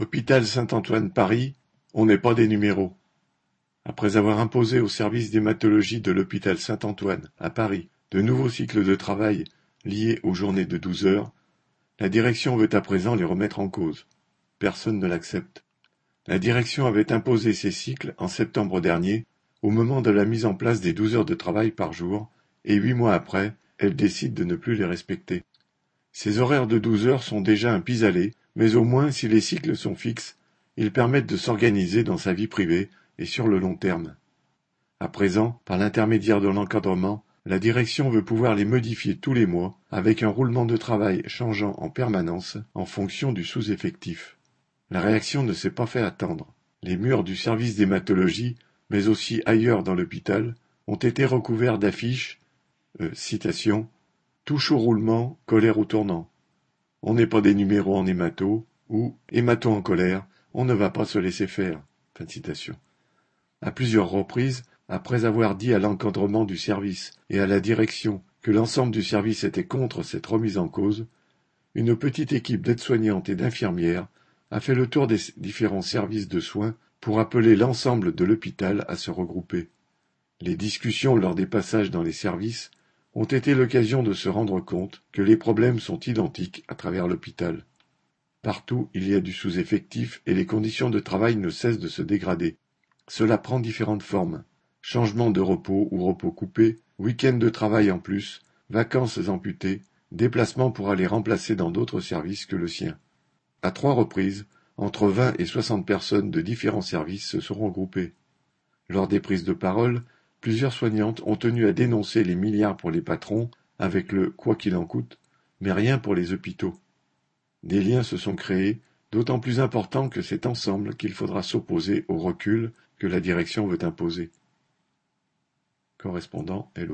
Hôpital Saint-Antoine Paris, on n'est pas des numéros. Après avoir imposé au service d'hématologie de l'hôpital Saint-Antoine, à Paris, de nouveaux cycles de travail liés aux journées de douze heures, la direction veut à présent les remettre en cause. Personne ne l'accepte. La direction avait imposé ces cycles en septembre dernier, au moment de la mise en place des douze heures de travail par jour, et huit mois après, elle décide de ne plus les respecter. Ces horaires de douze heures sont déjà un pis-aller mais au moins si les cycles sont fixes, ils permettent de s'organiser dans sa vie privée et sur le long terme. À présent, par l'intermédiaire de l'encadrement, la direction veut pouvoir les modifier tous les mois avec un roulement de travail changeant en permanence en fonction du sous-effectif. La réaction ne s'est pas fait attendre. Les murs du service d'hématologie, mais aussi ailleurs dans l'hôpital, ont été recouverts d'affiches euh, citation, Touche au roulement, colère au tournant. On n'est pas des numéros en hémato, ou, hémato en colère, on ne va pas se laisser faire. Fin citation. À plusieurs reprises, après avoir dit à l'encadrement du service et à la direction que l'ensemble du service était contre cette remise en cause, une petite équipe d'aides-soignantes et d'infirmières a fait le tour des différents services de soins pour appeler l'ensemble de l'hôpital à se regrouper. Les discussions lors des passages dans les services ont été l'occasion de se rendre compte que les problèmes sont identiques à travers l'hôpital. Partout il y a du sous-effectif et les conditions de travail ne cessent de se dégrader. Cela prend différentes formes. Changement de repos ou repos coupé, week-end de travail en plus, vacances amputées, déplacements pour aller remplacer dans d'autres services que le sien. À trois reprises, entre vingt et soixante personnes de différents services se sont regroupées. Lors des prises de parole, Plusieurs soignantes ont tenu à dénoncer les milliards pour les patrons avec le quoi qu'il en coûte, mais rien pour les hôpitaux. Des liens se sont créés, d'autant plus importants que c'est ensemble qu'il faudra s'opposer au recul que la direction veut imposer. Correspondant Hello.